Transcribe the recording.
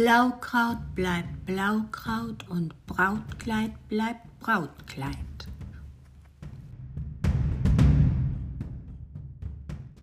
Blaukraut bleibt Blaukraut und Brautkleid bleibt Brautkleid.